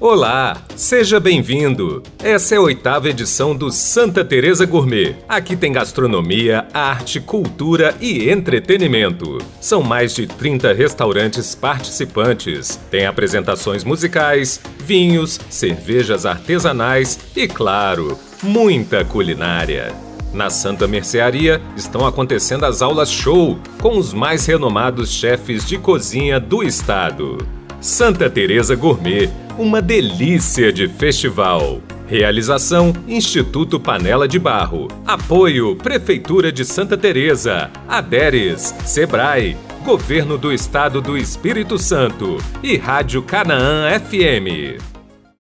Olá, seja bem-vindo. Essa é a oitava edição do Santa Teresa Gourmet. Aqui tem gastronomia, arte, cultura e entretenimento. São mais de 30 restaurantes participantes. Tem apresentações musicais, vinhos, cervejas artesanais e, claro, muita culinária. Na Santa Mercearia estão acontecendo as aulas show com os mais renomados chefes de cozinha do estado. Santa Teresa Gourmet, uma delícia de festival. Realização Instituto Panela de Barro. Apoio Prefeitura de Santa Teresa, Aderes, Sebrae, Governo do Estado do Espírito Santo e Rádio Canaã FM.